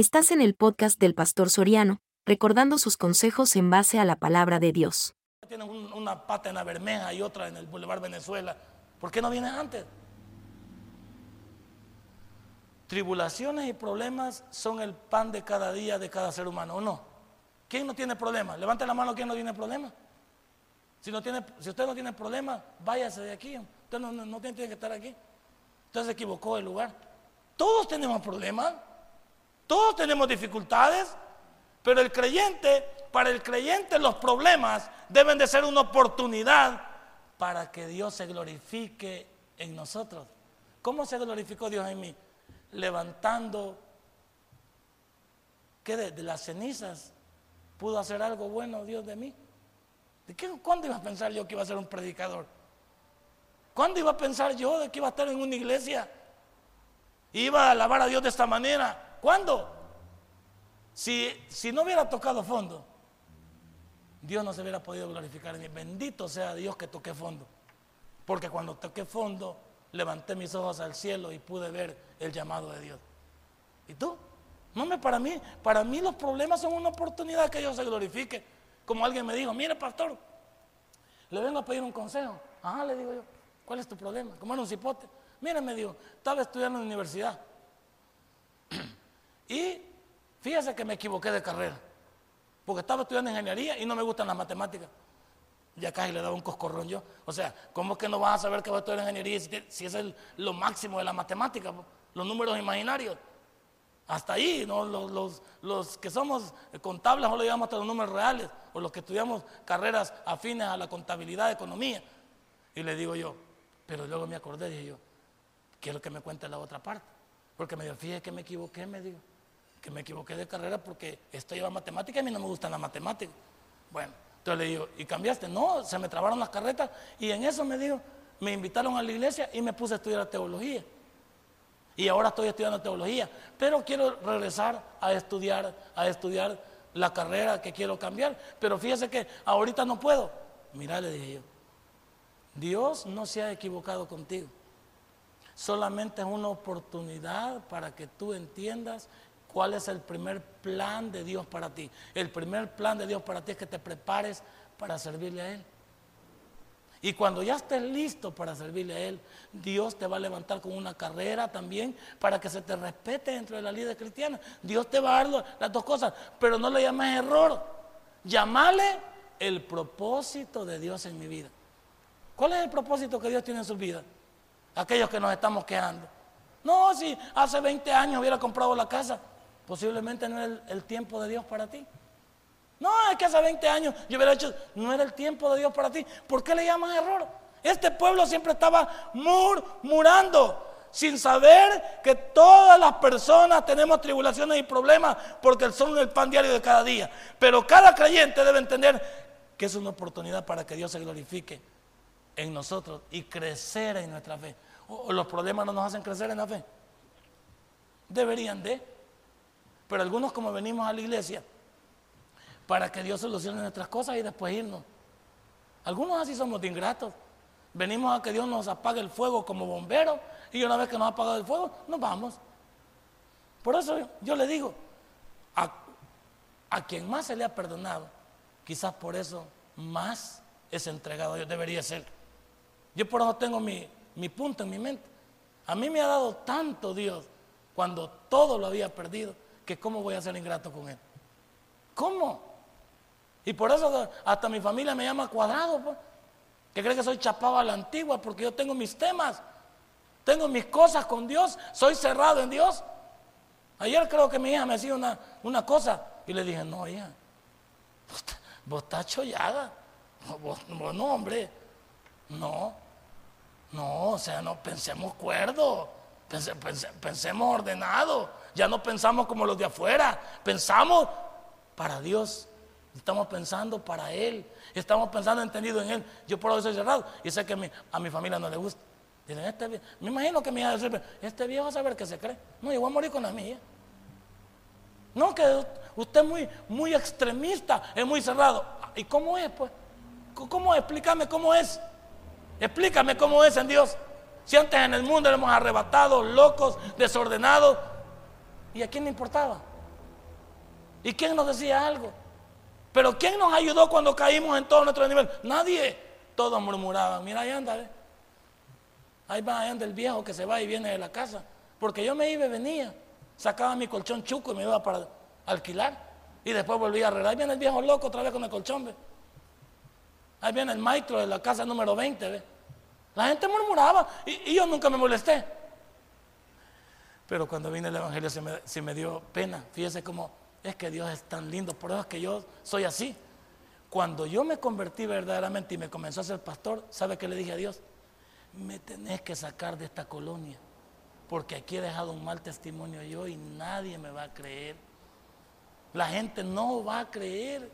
Estás en el podcast del Pastor Soriano, recordando sus consejos en base a la palabra de Dios. Tienen un- una pata en la Bermeja y otra en el Boulevard Venezuela. ¿Por qué no vienen antes? Tribulaciones y problemas son el pan de cada día de cada ser humano, ¿o no? ¿Quién no tiene problemas? Levante la mano, ¿quién no tiene problemas? Si, no tiene, si usted no tiene problemas, váyase de aquí. Usted no, no- no tiene que estar aquí. Usted se equivocó del lugar. Todos tenemos problemas, todos tenemos dificultades, pero el creyente, para el creyente los problemas deben de ser una oportunidad para que Dios se glorifique en nosotros. ¿Cómo se glorificó Dios en mí? Levantando, ¿qué de, las cenizas? ¿Pudo hacer algo bueno Dios de mí? ¿De qué, ¿Cuándo iba a pensar yo que iba a ser un predicador? ¿Cuándo iba a pensar yo de que iba a estar en una iglesia? Iba a alabar a Dios de esta manera. ¿Cuándo? Si, si no hubiera tocado fondo, Dios no se hubiera podido glorificar en mí. Bendito sea Dios que toqué fondo. Porque cuando toqué fondo, levanté mis ojos al cielo y pude ver el llamado de Dios. ¿Y tú? No para mí, para mí los problemas son una oportunidad que Dios se glorifique. Como alguien me dijo, mire pastor, le vengo a pedir un consejo. Ajá, le digo yo, ¿cuál es tu problema? Como era un cipote. Mire, me dijo, estaba estudiando en la universidad. Y fíjese que me equivoqué de carrera. Porque estaba estudiando ingeniería y no me gustan las matemáticas. Ya casi le daba un coscorrón yo. O sea, ¿cómo que no vas a saber que vas a estudiar ingeniería si, es el- lo máximo de la matemática? Los números imaginarios. Hasta ahí, ¿no? los, los- los que somos contables no lo llevamos hasta los números reales, o los que estudiamos carreras afines a la contabilidad, economía. Y le digo yo, pero luego me acordé, dije yo, quiero que me cuente la otra parte. Porque me dijo, fíjese que me equivoqué, me dijo, que me equivoqué de carrera porque esto lleva matemática y a mí no me gustan las matemáticas. Bueno, entonces le digo, ¿y cambiaste? No, se me trabaron las carretas y en eso me dijo, me invitaron a la iglesia y me puse a estudiar teología. Y ahora estoy estudiando teología, pero quiero regresar a estudiar, a estudiar la carrera que quiero cambiar. Pero fíjese que ahorita no puedo. Mira, le dije yo, Dios no se ha equivocado contigo. Solamente es una oportunidad para que tú entiendas cuál es el primer plan de Dios para ti. El primer plan de Dios para ti es que te prepares para servirle a Él. Y cuando ya estés listo para servirle a Él, Dios te va a levantar con una carrera también para que se te respete dentro de la líder cristiana. Dios te va a dar las dos cosas, pero no le llames error. Llamale el propósito de Dios en mi vida. ¿Cuál es el propósito que Dios tiene en su vida? Aquellos que nos estamos quejando. No, si hace 20 años hubiera comprado la casa, posiblemente no era el, tiempo de Dios para ti. No, es que hace 20 años yo hubiera hecho, no era el tiempo de Dios para ti. ¿Por qué le llamas error? Este pueblo siempre estaba murmurando, sin saber que todas las personas tenemos tribulaciones y problemas porque son el pan diario de cada día. Pero cada creyente debe entender que es una oportunidad para que Dios se glorifique en nosotros y crecer en nuestra fe. O los problemas no nos hacen crecer en la fe. Deberían de. Pero algunos como venimos a la iglesia para que Dios solucione nuestras cosas y después irnos. Algunos así somos de ingratos. Venimos a que Dios nos apague el fuego como bomberos y una vez que nos ha apagado el fuego, nos vamos. Por eso yo le digo, a, a quien más se le ha perdonado, quizás por eso más es entregado a Dios, debería ser. Yo por eso tengo mi, mi punto en mi mente. A mí me ha dado tanto Dios cuando todo lo había perdido, que cómo voy a ser ingrato con Él. ¿Cómo? Y por eso hasta mi familia me llama cuadrado, pues, que cree que soy chapado a la antigua, porque yo tengo mis temas, tengo mis cosas con Dios, soy cerrado en Dios. Ayer creo que mi hija me decía una, una cosa y le dije, no, hija, vos, vos estás chollada. Vos, no, hombre, no, no, o sea, no pensemos cuerdo, pense- pense- pensemos ordenado, ya no pensamos como los de afuera, pensamos para Dios, estamos pensando para Él, estamos pensando entendido en Él. Yo por eso soy cerrado y sé que a mi familia no le gusta. Dicen, este me imagino que mi hija dice, este viejo va a saber que se cree. No, yo voy a morir con la mía. No, que usted es muy, muy extremista, es muy cerrado. ¿Y cómo es, pues? ¿Cómo? Explícame cómo es. Explícame cómo es en Dios. Si antes en el mundo éramos arrebatados, locos, desordenados. ¿Y a quién le importaba? ¿Y quién nos decía algo? Pero ¿quién nos ayudó cuando caímos en todo nuestro nivel? Nadie. Todos murmuraban, mira, ahí anda, ahí va, ahí anda el viejo que se va y viene de la casa. Porque yo me iba y venía, sacaba mi colchón chuco y me iba para alquilar. Y después volvía a arreglar. Ahí viene el viejo loco otra vez con el colchón, ¿ve? Ahí viene el maestro de la casa número 20, ¿ve? La gente murmuraba y, yo nunca me molesté. Pero cuando vine el Evangelio se me, dio pena. Fíjese cómo es que Dios es tan lindo, por eso es que yo soy así. Cuando yo me convertí verdaderamente y me comenzó a ser pastor, ¿sabe qué le dije a Dios? Me tenés que sacar de esta colonia, porque aquí he dejado un mal testimonio yo y nadie me va a creer. La gente no va a creer.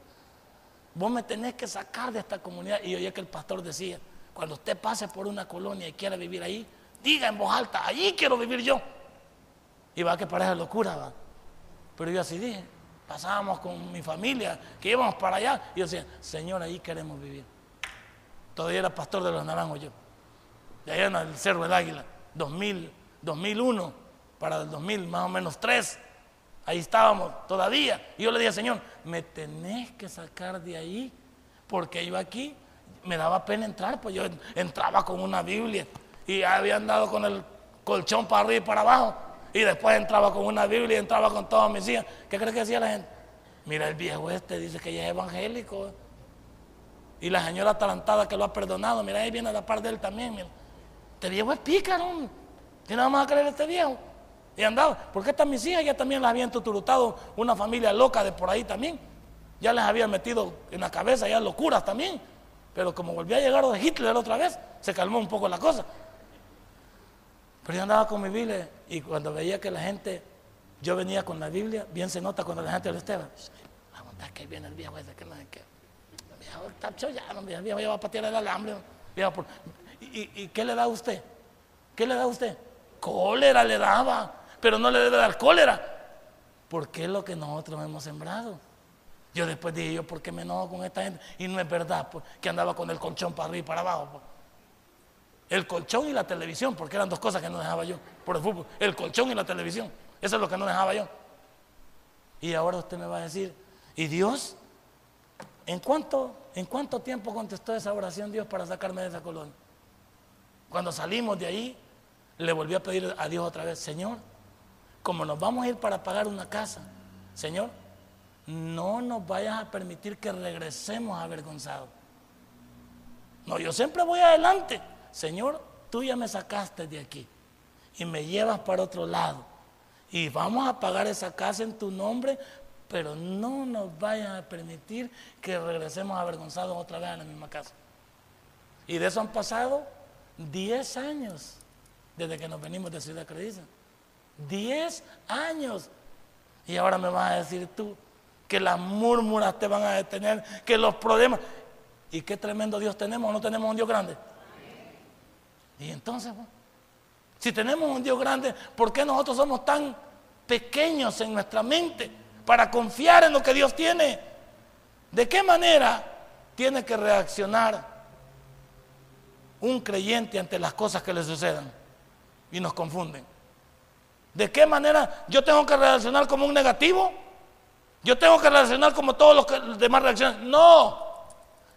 Vos me tenés que sacar de esta comunidad. Y oye que el pastor decía, cuando usted pase por una colonia y quiera vivir ahí, diga en voz alta, allí quiero vivir yo. Y va que parece locura, va. Pero yo así dije, pasábamos con mi familia, que íbamos para allá, y yo decía, Señor, ahí queremos vivir. Todavía era pastor de los naranjos yo, de allá en el Cerro del Águila, 2000, 2001, para el 2000 más o menos 3, ahí estábamos todavía. Y yo le dije, Señor, me tenés que sacar de ahí, porque yo aquí me daba pena entrar, pues yo entraba con una Biblia y había andado con el colchón para arriba y para abajo. Y después entraba con una Biblia y entraba con todas mis hijas. ¿Qué crees que decía la gente? Mira, el viejo este dice que ya es evangélico. Y la señora atalantada que lo ha perdonado, mira, ahí viene a la par de él también. Mira. Este viejo es pícaro. ¿Tiene nada más a creer este viejo? Y andaba, porque estas mis hijas ya también las habían tuturutado una familia loca de por ahí también. Ya les había metido en la cabeza ya locuras también. Pero como volvió a llegar de Hitler otra vez, se calmó un poco la cosa. Pero yo andaba con mi Biblia y cuando veía que la gente, yo venía con la Biblia, bien se nota cuando la gente lo estaba. Vamos que viene el viejo ese que no es que. El viejo está chollado, el viejo ya va a patear el alambre. ¿Y, ¿Y qué le da a usted? ¿Qué le da a usted? Cólera le daba, pero no le debe dar cólera. Porque es lo que nosotros hemos sembrado. Yo después dije, yo, ¿por qué me enojo con esta gente? Y no es verdad, pues, que andaba con el colchón para arriba y para abajo. Pues. El colchón y la televisión, porque eran dos cosas que no dejaba yo por el fútbol. El colchón y la televisión. Eso es lo que no dejaba yo. Y ahora usted me va a decir, ¿y Dios? ¿En cuánto, ¿En cuánto tiempo contestó esa oración Dios para sacarme de esa colonia? Cuando salimos de ahí, le volví a pedir a Dios otra vez, Señor, como nos vamos a ir para pagar una casa, Señor, no nos vayas a permitir que regresemos avergonzados. No, yo siempre voy adelante. Señor, tú ya me sacaste de aquí y me llevas para otro lado. Y vamos a pagar esa casa en tu nombre, pero no nos vayan a permitir que regresemos avergonzados otra vez a la misma casa. Y de eso han pasado 10 años desde que nos venimos de Ciudad Crediza. 10 años. Y ahora me vas a decir tú que las murmuras te van a detener, que los problemas. ¿Y qué tremendo Dios tenemos? ¿No tenemos un Dios grande? Y entonces, si tenemos un Dios grande, ¿por qué nosotros somos tan pequeños en nuestra mente para confiar en lo que Dios tiene? ¿De qué manera tiene que reaccionar un creyente ante las cosas que le sucedan y nos confunden? ¿De qué manera yo tengo que reaccionar como un negativo? Yo tengo que reaccionar como todos los, demás reaccionan. No,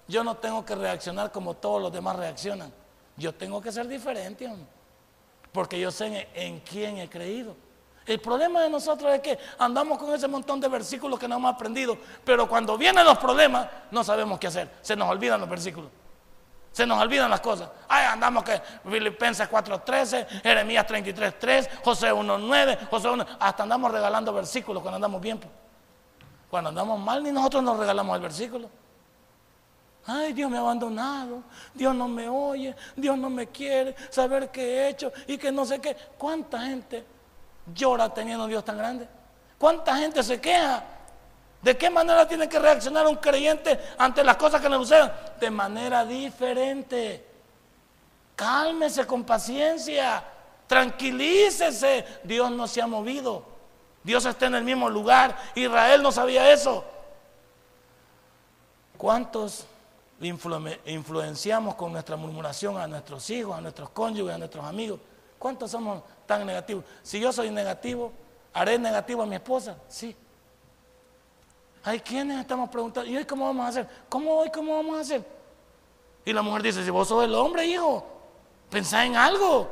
yo no tengo que reaccionar como todos los demás reaccionan. Yo tengo que ser diferente, porque yo sé en, quién he creído. El problema de nosotros es que andamos con ese montón de versículos que no hemos aprendido, pero cuando vienen los problemas no sabemos qué hacer. Se nos olvidan los versículos. Se nos olvidan las cosas. Ay, andamos que Filipenses 4.13, Jeremías 33.3, José 1.9, José 1. Hasta andamos regalando versículos cuando andamos bien. Cuando andamos mal, ni nosotros nos regalamos el versículo. Ay, Dios me ha abandonado, Dios no me oye, Dios no me quiere, saber qué he hecho y que no sé qué. ¿Cuánta gente llora teniendo un Dios tan grande? ¿Cuánta gente se queja? ¿De qué manera tiene que reaccionar un creyente ante las cosas que le suceden? De manera diferente. Cálmese con paciencia, tranquilícese. Dios no se ha movido. Dios está en el mismo lugar. Israel no sabía eso. ¿Cuántos influenciamos con nuestra murmuración a nuestros hijos, a nuestros cónyuges, a nuestros amigos. ¿Cuántos somos tan negativos? Si yo soy negativo, ¿haré negativo a mi esposa? Sí. Hay quienes estamos preguntando, ¿y hoy cómo vamos a hacer? ¿Cómo hoy cómo vamos a hacer? Y la mujer dice, si vos sos el hombre, hijo, pensá en algo.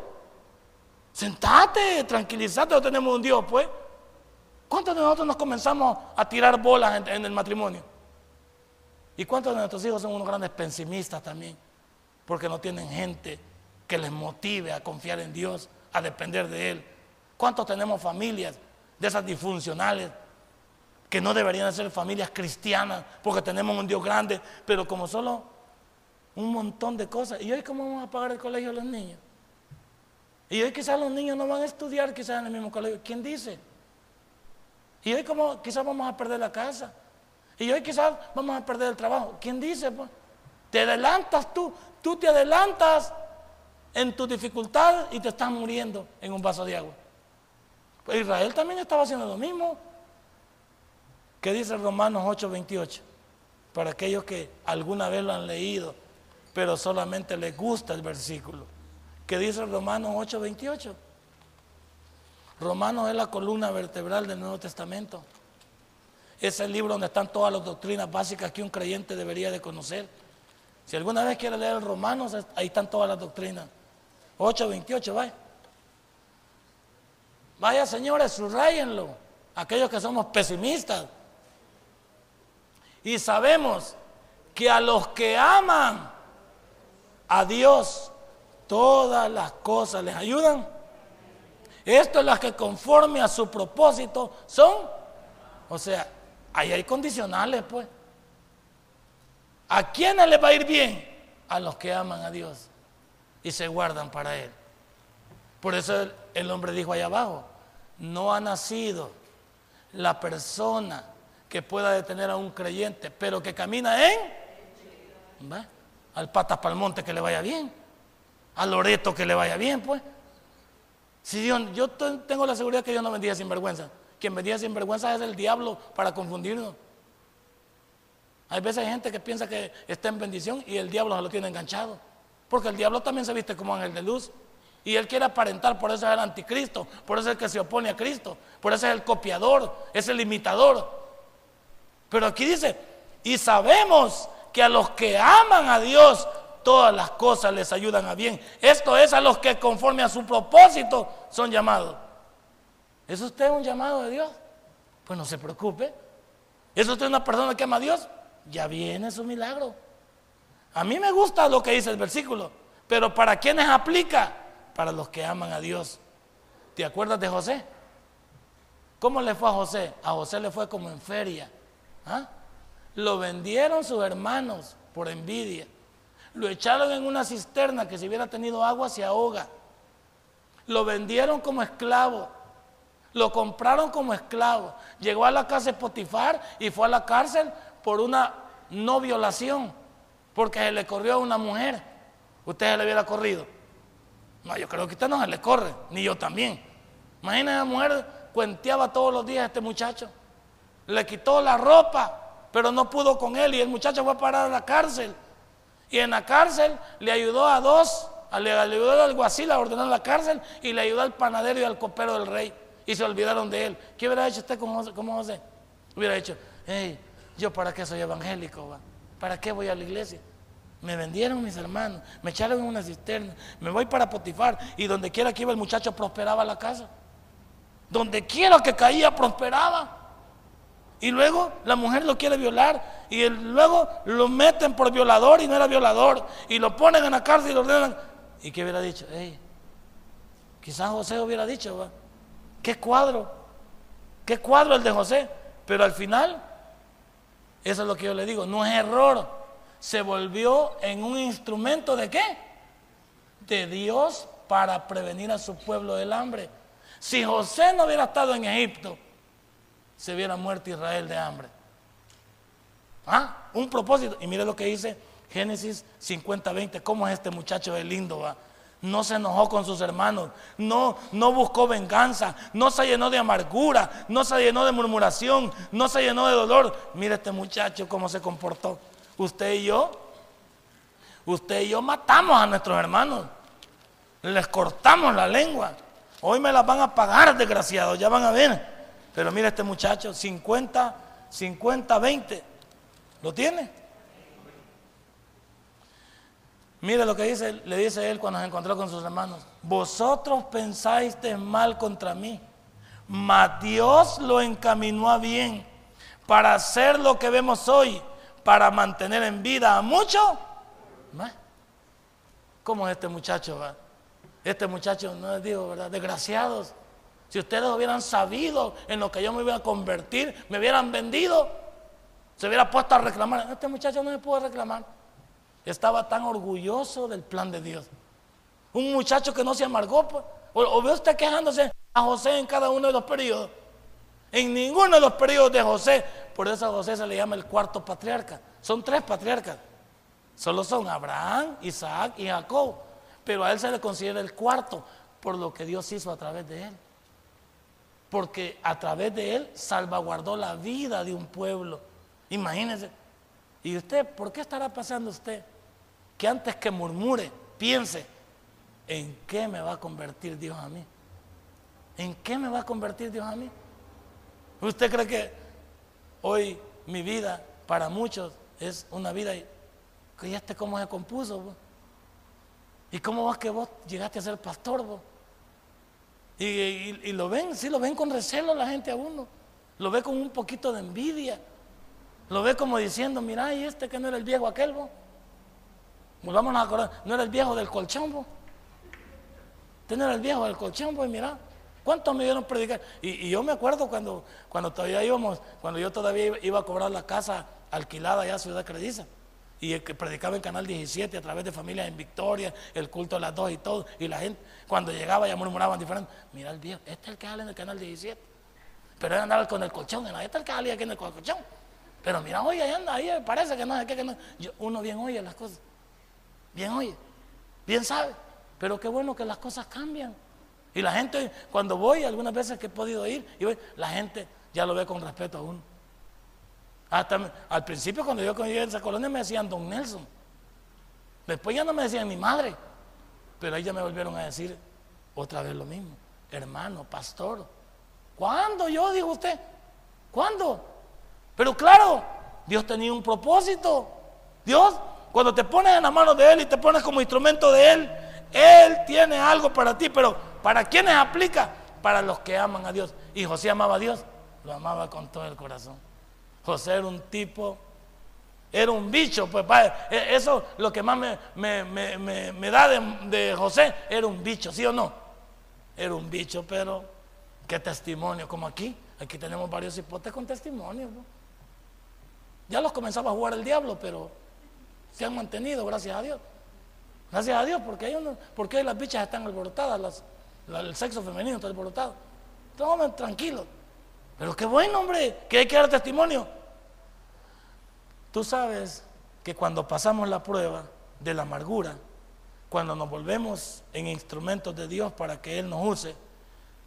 Sentate, tranquilízate, no tenemos un Dios, pues. ¿Cuántos de nosotros nos comenzamos a tirar bolas en, en el matrimonio? ¿Y cuántos de nuestros hijos son unos grandes pesimistas también? Porque no tienen gente que les motive a confiar en Dios, a depender de Él. ¿Cuántos tenemos familias de esas disfuncionales que no deberían ser familias cristianas porque tenemos un Dios grande, pero como solo un montón de cosas? ¿Y hoy cómo vamos a pagar el colegio a los niños? Y hoy quizás los niños no van a estudiar quizás en el mismo colegio. ¿Quién dice? Y hoy como quizás vamos a perder la casa. Y hoy quizás vamos a perder el trabajo. ¿Quién dice? Pues? Te adelantas tú, tú te adelantas en tu dificultad y te estás muriendo en un vaso de agua. Pues Israel también estaba haciendo lo mismo. ¿Qué dice Romanos 8:28? Para aquellos que alguna vez lo han leído, pero solamente les gusta el versículo. ¿Qué dice Romanos 8:28? Romanos es la columna vertebral del Nuevo Testamento. Es el libro donde están todas las doctrinas básicas que un creyente debería de conocer. Si alguna vez quiere leer Romanos, ahí están todas las doctrinas. 8.28, vaya. Vaya, señores, subrayenlo. Aquellos que somos pesimistas. Y sabemos que a los que aman a Dios, todas las cosas les ayudan. Esto es las que conforme a su propósito son. O sea, ahí hay condicionales, pues. ¿A quiénes les va a ir bien? A los que aman a Dios y se guardan para Él. Por eso el, hombre dijo allá abajo, no ha nacido la persona que pueda detener a un creyente, pero que camina en, al patas para el monte que le vaya bien, al Loreto que le vaya bien, pues. Si yo tengo la seguridad que Dios no vendía sin vergüenza. Quien vendía sin vergüenza es el diablo para confundirnos. Hay veces gente que piensa que está en bendición y el diablo se lo tiene enganchado. Porque el diablo también se viste como ángel de luz. Y él quiere aparentar, por eso es el anticristo, por eso es el que se opone a Cristo, por eso es el copiador, es el imitador. Pero aquí dice, y sabemos que a los que aman a Dios, todas las cosas les ayudan a bien. Esto es a los que conforme a su propósito son llamados. ¿Es usted un llamado de Dios? Pues no se preocupe. ¿Es usted una persona que ama a Dios? Ya viene su milagro. A mí me gusta lo que dice el versículo, pero ¿para quiénes aplica? Para los que aman a Dios. ¿Te acuerdas de José? ¿Cómo le fue a José? A José le fue como en feria. ¿Ah? Lo vendieron sus hermanos por envidia. Lo echaron en una cisterna que si hubiera tenido agua se ahoga. Lo vendieron como esclavo. Lo compraron como esclavo. Llegó a la casa de Potifar y fue a la cárcel por una no violación porque se le corrió a una mujer. Usted se le hubiera corrido. No, yo creo que usted no se le corre, ni yo también. Imagina la mujer cuenteaba todos los días a este muchacho. Le quitó la ropa, pero no pudo con él y el muchacho fue a parar a la cárcel. Y en la cárcel le ayudó a dos, le ayudó al alguacil a ordenar la cárcel y le ayudó al panadero y al copero del rey. Y se olvidaron de él. ¿Qué hubiera hecho usted como José? Hubiera dicho, hey, yo para qué soy evangélico, va? ¿Para qué voy a la iglesia? Me vendieron mis hermanos, me echaron en una cisterna, me voy para Potifar y donde quiera que iba el muchacho prosperaba la casa. Donde quiera que caía prosperaba. Y luego la mujer lo quiere violar y luego lo meten por violador y no era violador y lo ponen en la cárcel y lo ordenan. ¿Y qué hubiera dicho? quizás José hubiera dicho, ¿qué cuadro? ¿Qué cuadro el de José? Pero al final eso es lo que yo le digo, no es error. Se volvió en un instrumento de qué? De Dios para prevenir a su pueblo del hambre. Si José no hubiera estado en Egipto, se hubiera muerto Israel de hambre. ¿Ah? Un propósito. Y mire lo que dice Génesis 50, 20. ¿Cómo es este muchacho de lindo? Va? No se enojó con sus hermanos, no, no buscó venganza, no se llenó de amargura, no se llenó de murmuración, no se llenó de dolor. Mire este muchacho cómo se comportó. Usted y yo, usted y yo matamos a nuestros hermanos, les cortamos la lengua. Hoy me las van a pagar, desgraciados, ya van a ver. Pero mire este muchacho, 50, 50, 20. ¿Lo tiene? Mire lo que dice, le dice él cuando se encontró con sus hermanos. Vosotros pensáis mal contra mí, mas Dios lo encaminó a bien para hacer lo que vemos hoy, para mantener en vida a muchos. ¿Cómo es este muchacho? Este muchacho, no les digo, ¿verdad? Desgraciados. Si ustedes hubieran sabido en lo que yo me iba a convertir, me hubieran vendido, se hubiera puesto a reclamar. Este muchacho no me pudo reclamar. Estaba tan orgulloso del plan de Dios. Un muchacho que no se amargó. Pues. O, ve usted quejándose a José en cada uno de los periodos. En ninguno de los periodos de José. Por eso a José se le llama el cuarto patriarca. Son tres patriarcas. Solo son Abraham, Isaac y Jacob. Pero a él se le considera el cuarto por lo que Dios hizo a través de él. Porque a través de él salvaguardó la vida de un pueblo. Imagínense. ¿Y usted por qué estará pasando usted? Que antes que murmure, piense, ¿en qué me va a convertir Dios a mí? ¿En qué me va a convertir Dios a mí? ¿Usted cree que hoy mi vida para muchos es una vida que ya esté cómo se compuso? ¿Y cómo vas que vos llegaste a ser pastor? Y, lo ven, sí, lo ven con recelo la gente a uno. Lo ve con un poquito de envidia. Lo ve como diciendo, mira, y este que no era el viejo aquel, vos. A acordar, no era el viejo del colchón, vos. Este no era el viejo del colchón, vos, mira. ¿Cuántos me dieron predicar? Y, yo me acuerdo cuando, cuando todavía íbamos, cuando yo todavía iba a cobrar la casa alquilada allá a Ciudad Crediza. Y el que predicaba en Canal 17 a través de familias en Victoria, el culto de las dos y todo. Y la gente, cuando llegaba ya murmuraban diferente. Mira el viejo, este es el que sale en el Canal 17. Pero él andaba con el colchón, este es el que sale aquí en el colchón. Pero mira, oye, ahí anda, ahí parece que no qué, que no. uno bien oye las cosas. Bien oye, bien sabe. Pero qué bueno que las cosas cambian. Y la gente, cuando voy, algunas veces que he podido ir, y la gente ya lo ve con respeto a uno. Hasta al principio cuando yo llegué a esa colonia me decían Don Nelson. Después ya no me decían mi madre. Pero ahí ya me volvieron a decir otra vez lo mismo. Hermano, pastor. ¿Cuándo yo? Dijo usted. ¿Cuándo? Pero claro, Dios tenía un propósito. Dios, cuando te pones en la mano de Él y te pones como instrumento de Él, Él tiene algo para ti. Pero ¿para quiénes aplica? Para los que aman a Dios. Y José amaba a Dios. Lo amaba con todo el corazón. José era un tipo, era un bicho, pues e, eso lo que más me, da de, José, era un bicho, ¿sí o no? Era un bicho, pero qué testimonio, como aquí, aquí tenemos varios hipotes con testimonio. Ya los comenzaba a jugar el diablo, pero se han mantenido, gracias a Dios. Gracias a Dios, porque, hay uno, porque las bichas están alborotadas, el sexo femenino está alborotado. Entonces, tranquilos. Pero qué bueno, hombre, que hay que dar testimonio. Tú sabes que cuando pasamos la prueba de la amargura, cuando nos volvemos en instrumentos de Dios para que Él nos use,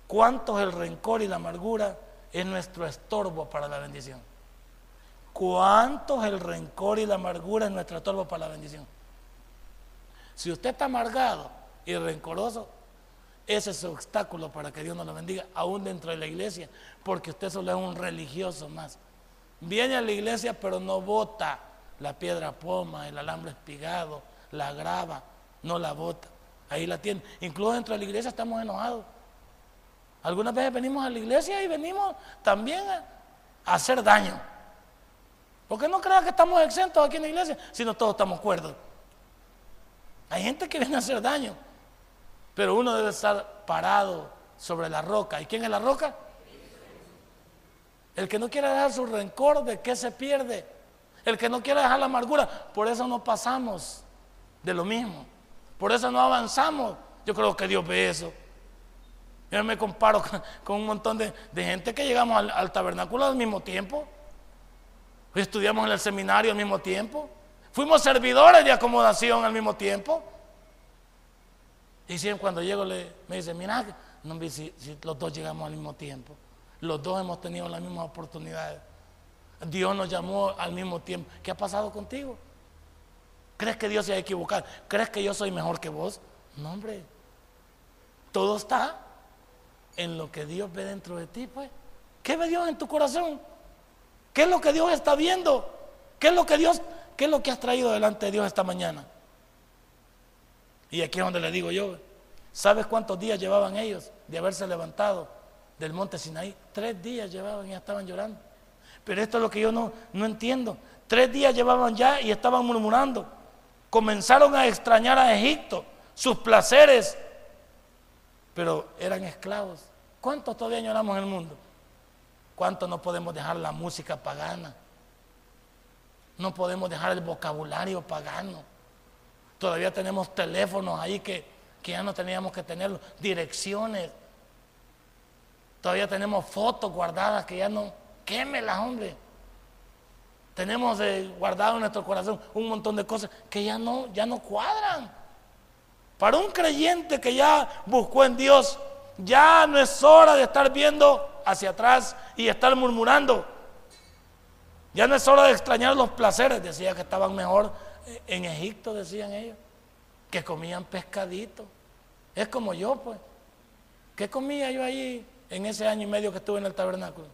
cuánto es el rencor y la amargura es nuestro estorbo para la bendición. ¿Cuánto es el rencor y la amargura es nuestro estorbo para la bendición? Si usted está amargado y rencoroso, ese es su obstáculo para que Dios nos lo bendiga, aún dentro de la iglesia, porque usted solo es un religioso más. Viene a la iglesia, pero no bota la piedra poma, el alambre espigado, la grava, no la bota. Ahí la tiene. Incluso dentro de la iglesia estamos enojados. Algunas veces venimos a la iglesia y venimos también a, hacer daño. Porque no crean que estamos exentos aquí en la iglesia, sino todos estamos cuerdos. Hay gente que viene a hacer daño. Pero uno debe estar parado sobre la roca. ¿Y quién es la roca? El que no quiere dejar su rencor, ¿de qué se pierde? El que no quiere dejar la amargura, por eso no pasamos de lo mismo. Por eso no avanzamos. Yo creo que Dios ve eso. Yo me comparo con, un montón de, gente que llegamos al, tabernáculo al mismo tiempo. Estudiamos en el seminario al mismo tiempo. Fuimos servidores de acomodación al mismo tiempo. Y siempre cuando llego le, me dice, mira, no, si, si los dos llegamos al mismo tiempo. Los dos hemos tenido las mismas oportunidades. Dios nos llamó al mismo tiempo. ¿Qué ha pasado contigo? ¿Crees que Dios se ha equivocado? ¿Crees que yo soy mejor que vos? No, hombre. Todo está en lo que Dios ve dentro de ti, pues. ¿Qué ve Dios en tu corazón? ¿Qué es lo que Dios está viendo? ¿Qué es lo que Dios, qué es lo que has traído delante de Dios esta mañana? Y aquí es donde le digo yo, ¿sabes cuántos días llevaban ellos de haberse levantado del monte Sinaí? Tres días llevaban y estaban llorando. Pero esto es lo que yo no, no entiendo. Tres días llevaban ya y estaban murmurando. Comenzaron a extrañar a Egipto, sus placeres, pero eran esclavos. ¿Cuántos todavía añoramos en el mundo? ¿Cuántos no podemos dejar la música pagana? No podemos dejar el vocabulario pagano. Todavía tenemos teléfonos ahí que, ya no teníamos que tenerlos, direcciones. Todavía tenemos fotos guardadas que ya no, quémelas, hombre. Tenemos eh, guardado en nuestro corazón un montón de cosas que ya no, ya no cuadran. Para un creyente que ya buscó en Dios, ya no es hora de estar viendo hacia atrás y estar murmurando. Ya no es hora de extrañar los placeres. Decía que estaban mejor en Egipto, decían ellos, que comían pescadito. Es como yo, pues. ¿Qué comía yo ahí en ese año y medio que estuve en el tabernáculo?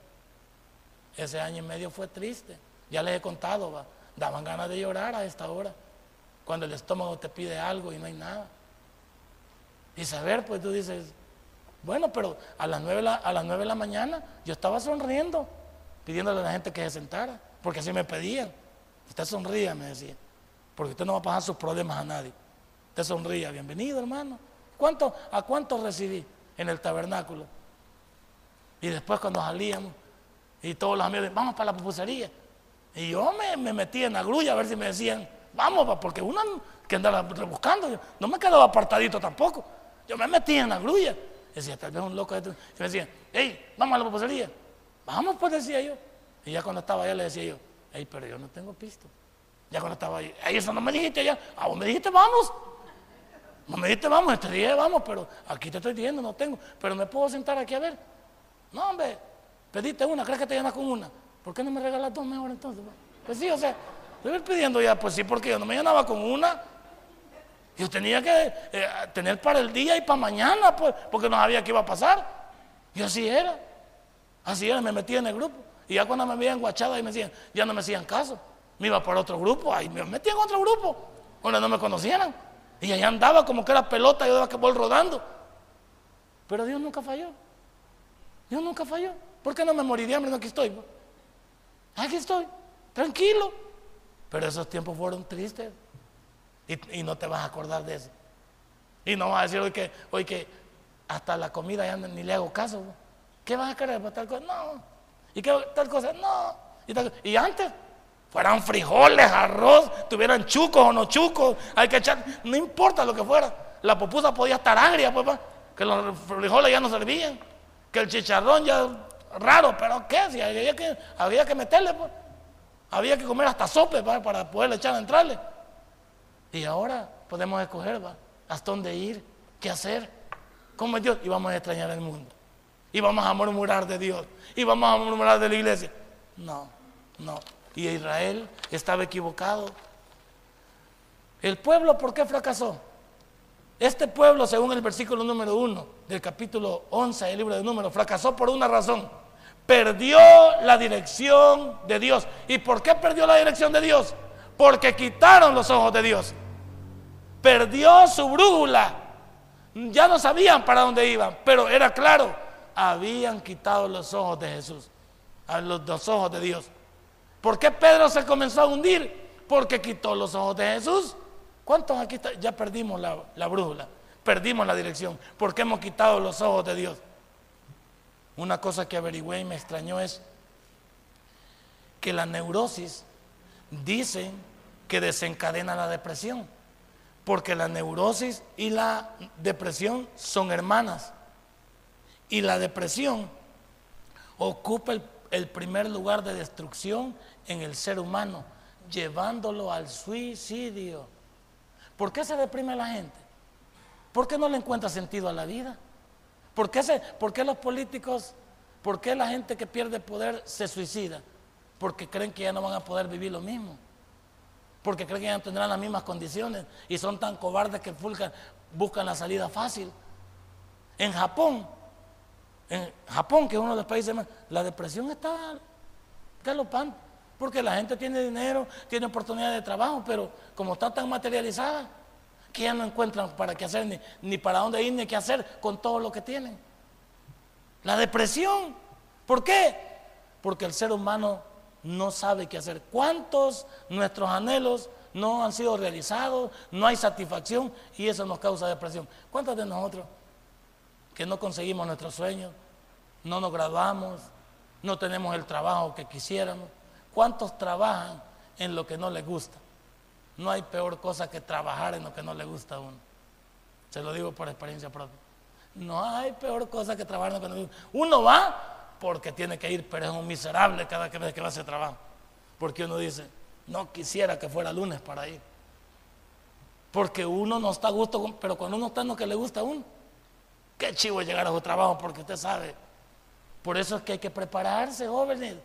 Ese año y medio fue triste. Ya les he contado, va. daban ganas de llorar a esta hora. Cuando el estómago te pide algo y no hay nada. Y saber, pues tú dices, bueno, pero a las nueve a las 9 de la mañana yo estaba sonriendo, pidiéndole a la gente que se sentara, porque así me pedían. Usted sonría, me decía porque usted no va a pasar sus problemas a nadie. Usted sonría, bienvenido hermano. ¿Cuánto, ¿A cuánto recibí en el tabernáculo? Y después cuando salíamos, y todos los amigos, vamos para la pupusería. Y yo me, metí en la grulla a ver si me decían, vamos, porque uno que andaba rebuscando, no me quedaba apartadito tampoco. Yo me metí en la grulla. Decía, tal vez un loco Y me decían, hey, vamos a la pupusería. Vamos, pues decía yo. Y ya cuando estaba allá le decía yo, hey, pero yo no tengo pisto. Ya cuando estaba ahí, eso no me dijiste ya, ah, vos me dijiste vamos. No me dijiste vamos, este día vamos, pero aquí te estoy diciendo, no tengo. Pero me puedo sentar aquí a ver. No, hombre, pediste una, ¿crees que te llenas con una? ¿Por qué no me regalas dos mejor entonces? Pues sí, o sea, estoy pidiendo ya, pues sí, porque yo no me llenaba con una. Yo tenía que eh, tener para el día y para mañana, pues, porque no sabía qué iba a pasar. Y así era. Así era, me metía en el grupo. Y ya cuando me veían guachada y me decían, ya no me hacían caso me iba por otro grupo, ahí me metí en otro grupo, donde no me conocieran. Y allá andaba como que era pelota, yo daba que rodando. Pero Dios nunca falló. Dios nunca falló. ¿Por qué no me morí de aquí estoy. Pues. Aquí estoy, tranquilo. Pero esos tiempos fueron tristes. Y, no te vas a acordar de eso. Y no vas a decir hoy que, hoy que hasta la comida ya ni le hago caso. ¿Qué vas a querer para tal cosa? No. ¿Y qué tal cosa? No. Y, antes, fueran frijoles, arroz, tuvieran chucos o no chucos, hay que echar, no importa lo que fuera. La popusa podía estar agria, pues, que los frijoles ya no servían, que el chicharrón ya raro, pero ¿qué? Si había que, había que meterle, pues. Había que comer hasta sope para poder echar a entrarle. Y ahora podemos escoger. ¿Hasta dónde ir? ¿Qué hacer? ¿Cómo es Dios? Y vamos a extrañar el mundo. Y vamos a murmurar de Dios. Y vamos a murmurar de la iglesia. No, no y Israel estaba equivocado. ¿El pueblo por qué fracasó? Este pueblo, según el versículo número 1 del capítulo 11 del libro de Números, fracasó por una razón. Perdió la dirección de Dios. ¿Y por qué perdió la dirección de Dios? Porque quitaron los ojos de Dios. Perdió su brújula. Ya no sabían para dónde iban, pero era claro, habían quitado los ojos de Jesús, los, los ojos de Dios. ¿Por qué Pedro se comenzó a hundir? Porque quitó los ojos de Jesús. ¿Cuántos aquí ya perdimos la, brújula? Perdimos la dirección. Porque hemos quitado los ojos de Dios. Una cosa que averigüé y me extrañó es que la neurosis dicen que desencadena la depresión. Porque la neurosis y la depresión son hermanas. Y la depresión ocupa el, primer lugar de destrucción en el ser humano, llevándolo al suicidio. ¿Por qué se deprime la gente? ¿Por qué no le encuentra sentido a la vida? ¿Por qué, se, ¿Por qué los políticos, por qué la gente que pierde poder se suicida? Porque creen que ya no van a poder vivir lo mismo. Porque creen que ya no tendrán las mismas condiciones y son tan cobardes que buscan la salida fácil. En Japón, en Japón, que es uno de los países más, la depresión está galopante. Porque la gente tiene dinero, tiene oportunidad de trabajo, pero como está tan materializada, que ya no encuentran para qué hacer, ni, ni para dónde ir, ni qué hacer con todo lo que tienen. La depresión. ¿Por qué? Porque el ser humano no sabe qué hacer. ¿Cuántos nuestros anhelos no han sido realizados? No hay satisfacción y eso nos causa depresión. ¿Cuántos de nosotros que no conseguimos nuestros sueños, no nos graduamos, no tenemos el trabajo que quisiéramos? ¿Cuántos trabajan en lo que no les gusta? No hay peor cosa que trabajar en lo que no le gusta a uno. Se lo digo por experiencia propia. No hay peor cosa que trabajar en lo que no le gusta. Uno va porque tiene que ir, pero es un miserable cada vez que va a hacer trabajo. Porque uno dice, no quisiera que fuera lunes para ir. Porque uno no está a gusto, pero cuando uno está en lo que le gusta a uno, qué chivo llegar a su trabajo porque usted sabe. Por eso es que hay que prepararse, jóvenes.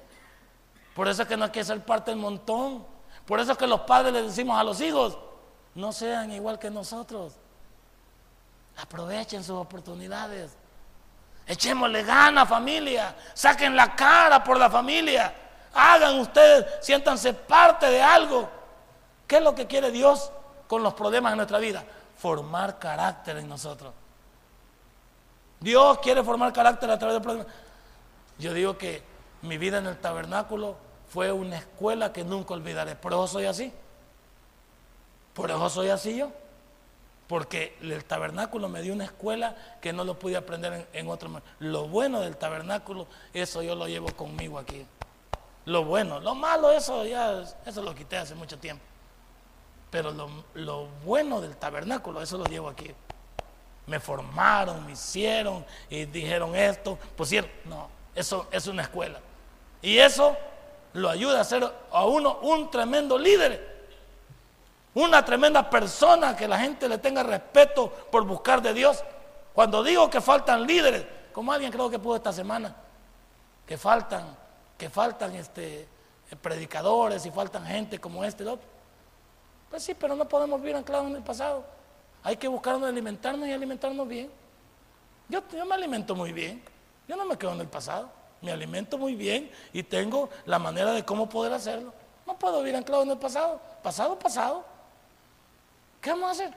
Por eso es que no hay que ser parte del montón. Por eso es que los padres les decimos a los hijos, no sean igual que nosotros. Aprovechen sus oportunidades. Echémosle gana familia. Saquen la cara por la familia. Hagan ustedes, siéntanse parte de algo. ¿Qué es lo que quiere Dios con los problemas de nuestra vida? Formar carácter en nosotros. Dios quiere formar carácter a través de problemas. Yo digo que mi vida en el tabernáculo fue una escuela que nunca olvidaré. Por eso soy así. Por eso soy así yo. Porque el tabernáculo me dio una escuela que no lo pude aprender en, en otro momento. Lo bueno del tabernáculo, eso yo lo llevo conmigo aquí. Lo bueno, lo malo, eso ya, eso lo quité hace mucho tiempo. Pero lo, lo bueno del tabernáculo, eso lo llevo aquí. Me formaron, me hicieron y dijeron esto, pusieron. No, eso es una escuela. Y eso lo ayuda a ser a uno un tremendo líder. Una tremenda persona que la gente le tenga respeto por buscar de Dios. Cuando digo que faltan líderes, como alguien creo que pudo esta semana, que faltan, que faltan este, predicadores y faltan gente como este otro. Pues sí, pero no podemos vivir anclados en el pasado. Hay que buscarnos alimentarnos y alimentarnos bien. Yo, yo me alimento muy bien. Yo no me quedo en el pasado me alimento muy bien y tengo la manera de cómo poder hacerlo. No puedo vivir anclado en el pasado. Pasado, pasado. ¿Qué vamos a hacer?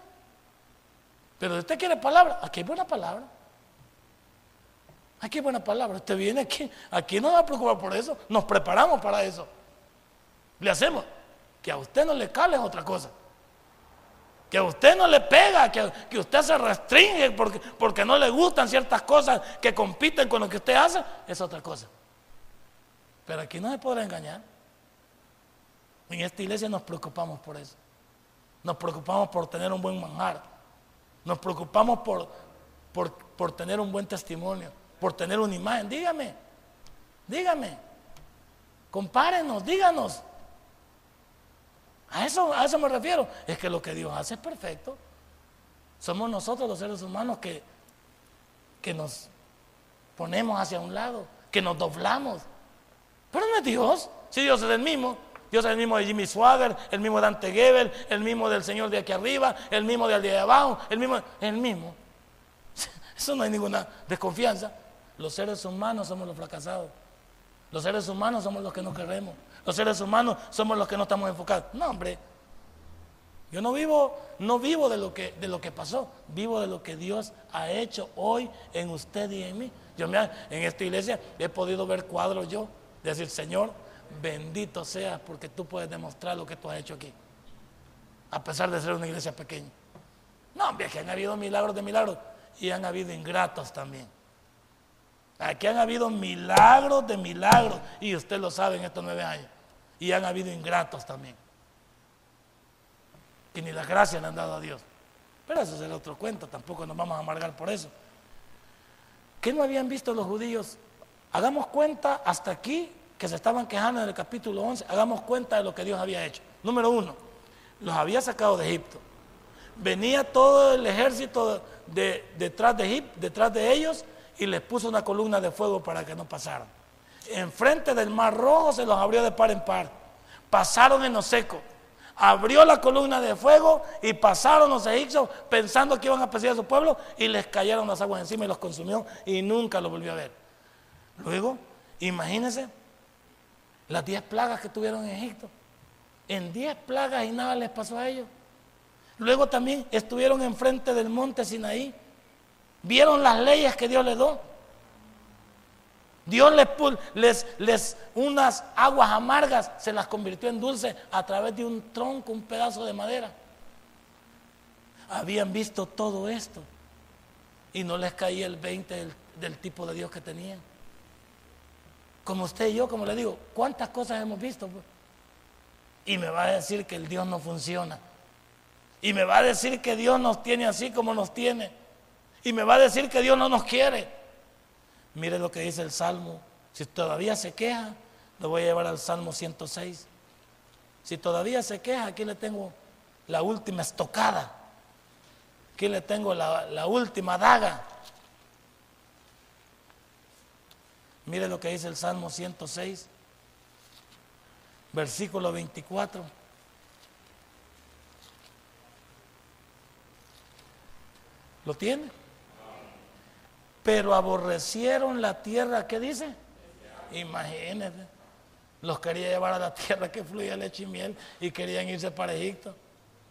Pero usted quiere palabra, aquí hay buena palabra. Aquí hay buena palabra. Usted viene aquí, aquí no va a preocupar por eso. Nos preparamos para eso. Le hacemos. Que a usted no le cale es otra cosa que a usted no le pega, que, usted se restringe porque, porque no le gustan ciertas cosas que compiten con lo que usted hace, es otra cosa. Pero aquí no se podrá engañar. En esta iglesia nos preocupamos por eso. Nos preocupamos por tener un buen manjar. Nos preocupamos por, por, por tener un buen testimonio, por tener una imagen. Dígame, dígame, compárenos, díganos. A eso, a eso me refiero. Es que lo que Dios hace es perfecto. Somos nosotros los seres humanos que, que nos ponemos hacia un lado, que nos doblamos. Pero no es Dios. Si Dios es el mismo. Dios es el mismo de Jimmy Swagger, el mismo de Dante Gebel, el mismo del Señor de aquí arriba, el mismo del de abajo, el mismo, el mismo. Eso no hay ninguna desconfianza. Los seres humanos somos los fracasados. Los seres humanos somos los que no queremos. Los seres humanos somos los que no estamos enfocados. No, hombre. Yo no vivo, no vivo de lo que, de lo que pasó, vivo de lo que Dios ha hecho hoy en usted y en mí. Yo me, en esta iglesia he podido ver cuadros yo, decir, Señor, bendito seas porque tú puedes demostrar lo que tú has hecho aquí, a pesar de ser una iglesia pequeña. No, hombre, que han habido milagros de milagros y han habido ingratos también. Aquí han habido milagros de milagros y usted lo sabe en estos nueve años. Y han habido ingratos también. Que ni la gracia le han dado a Dios. Pero eso es el otro cuento, tampoco nos vamos a amargar por eso. ¿Qué no habían visto los judíos? Hagamos cuenta hasta aquí que se estaban quejando en el capítulo 11, hagamos cuenta de lo que Dios había hecho. Número uno, los había sacado de Egipto. Venía todo el ejército de, detrás, de Egipto, detrás de ellos y les puso una columna de fuego para que no pasaran. Enfrente del mar rojo se los abrió de par en par. Pasaron en lo seco. Abrió la columna de fuego y pasaron los egipcios pensando que iban a perseguir a su pueblo y les cayeron las aguas encima y los consumió y nunca los volvió a ver. Luego, imagínense Las diez plagas que tuvieron en Egipto. En diez plagas y nada les pasó a ellos. Luego también estuvieron enfrente del monte Sinaí. Vieron las leyes que Dios les dio. Dios les, les, les, unas aguas amargas se las convirtió en dulce a través de un tronco, un pedazo de madera. Habían visto todo esto y no les caía el 20 del, del tipo de Dios que tenían. Como usted y yo, como le digo, ¿cuántas cosas hemos visto? Y me va a decir que el Dios no funciona. Y me va a decir que Dios nos tiene así como nos tiene. Y me va a decir que Dios no nos quiere. Mire lo que dice el Salmo. Si todavía se queja, lo voy a llevar al Salmo 106. Si todavía se queja, aquí le tengo la última estocada. Aquí le tengo la última daga. Mire lo que dice el Salmo 106, versículo 24. ¿Lo tiene? Pero aborrecieron la tierra, ¿qué dice? Imagínense. Los quería llevar a la tierra que fluía leche y miel y querían irse para Egipto.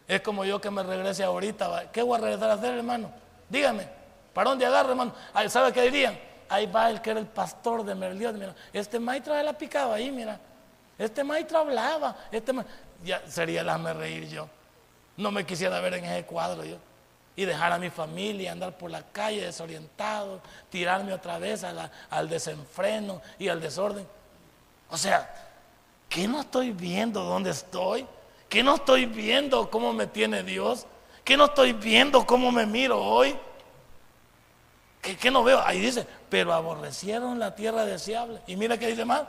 Es como yo que me regrese ahorita. ¿Qué voy a regresar a hacer, hermano? Dígame, ¿para dónde agarro, hermano? ¿Sabe qué dirían? Ahí va el que era el pastor de Merliot. Mira, este maestro la picaba ahí, mira. Este maestro hablaba. Este ya sería el hazme reír yo. No me quisiera ver en ese cuadro yo. Y dejar a mi familia, andar por la calle desorientado, tirarme otra vez al desenfreno y al desorden. O sea, ¿qué no estoy viendo dónde estoy? ¿Qué no estoy viendo cómo me tiene Dios? ¿Qué no estoy viendo cómo me miro hoy? ¿Qué, no veo? Ahí dice, pero aborrecieron la tierra deseable. Y mira que dice más,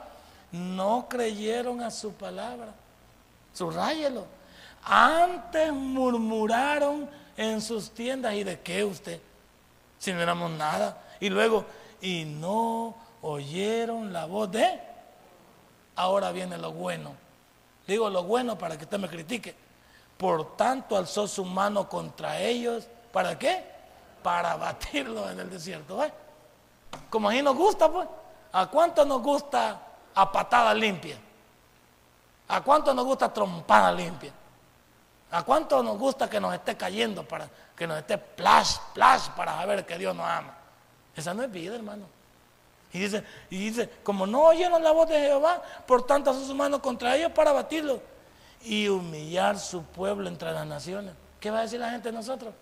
no creyeron a su palabra. Subrayelo. Antes murmuraron en sus tiendas. ¿Y de qué usted? Si no éramos nada. Y luego, y no oyeron la voz de. Ahora viene lo bueno. Digo lo bueno para que usted me critique. Por tanto alzó su mano contra ellos. ¿Para qué? Para batirlo en el desierto. ¿eh? Como ahí nos gusta, pues. ¿A cuánto nos gusta a patada limpia? ¿A cuánto nos gusta trompada limpia? ¿A cuánto nos gusta que nos esté cayendo para que nos esté plash, plash para saber que Dios nos ama? Esa no es vida, hermano. Y dice, y dice, como no oyeron la voz de Jehová, por tanto hace su mano contra ellos para batirlo y humillar su pueblo entre las naciones. ¿Qué va a decir la gente de nosotros?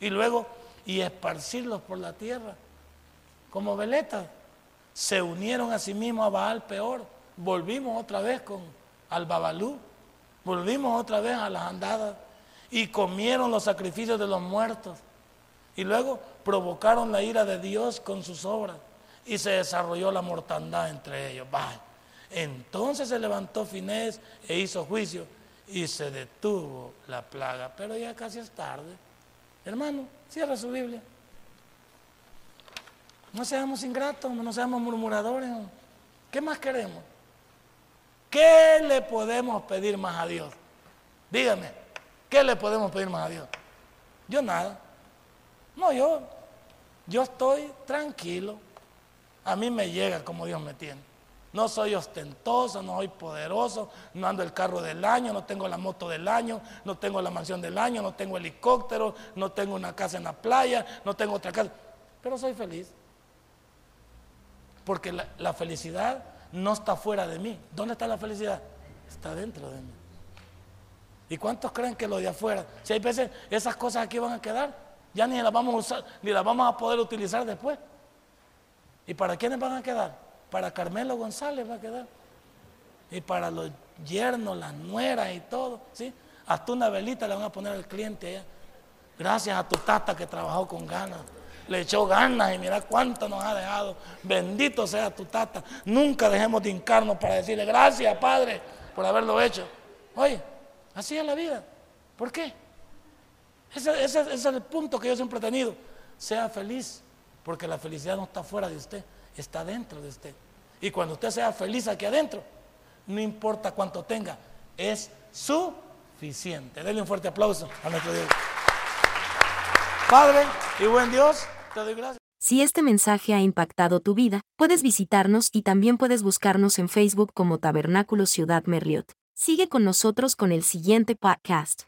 Y luego y esparcirlos por la tierra, como veletas. Se unieron a sí mismos a Baal peor. Volvimos otra vez con al Babalú, volvimos otra vez a las andadas y comieron los sacrificios de los muertos. Y luego provocaron la ira de Dios con sus obras y se desarrolló la mortandad entre ellos. Entonces se levantó Finés e hizo juicio y se detuvo la plaga. Pero ya casi es tarde. Hermano, cierra su Biblia. No seamos ingratos, no seamos murmuradores. ¿Qué más queremos? ¿Qué le podemos pedir más a Dios? Dígame, ¿qué le podemos pedir más a Dios? Yo nada. No, yo, yo estoy tranquilo. A mí me llega como Dios me tiene. No soy ostentoso, no soy poderoso, no ando el carro del año, no tengo la moto del año, no tengo la mansión del año, no tengo helicóptero, no tengo una casa en la playa, no tengo otra casa. Pero soy feliz. Porque la, felicidad no está fuera de mí. ¿Dónde está la felicidad? Está dentro de mí. ¿Y cuántos creen que lo de afuera? Si hay veces esas cosas aquí van a quedar, ya ni las vamos a usar, ni las vamos a poder utilizar después. ¿Y para quiénes van a quedar? Para Carmelo González va a quedar. Y para los yernos, las nueras y todo, ¿sí? Hasta una velita le van a poner al cliente allá. Gracias a tu tata que trabajó con ganas. Le echó ganas y mira cuánto nos ha dejado. Bendito sea tu tata. Nunca dejemos de hincarnos para decirle gracias, Padre, por haberlo hecho. Oye, así es la vida. ¿Por qué? Ese, ese es el punto que yo siempre he tenido. Sea feliz, porque la felicidad no está fuera de usted, está dentro de usted. Y cuando usted sea feliz aquí adentro, no importa cuánto tenga, es suficiente. Denle un fuerte aplauso a nuestro Dios. Padre y buen Dios, te doy gracias. Si este mensaje ha impactado tu vida, puedes visitarnos y también puedes buscarnos en Facebook como Tabernáculo Ciudad Merliot. Sigue con nosotros con el siguiente podcast.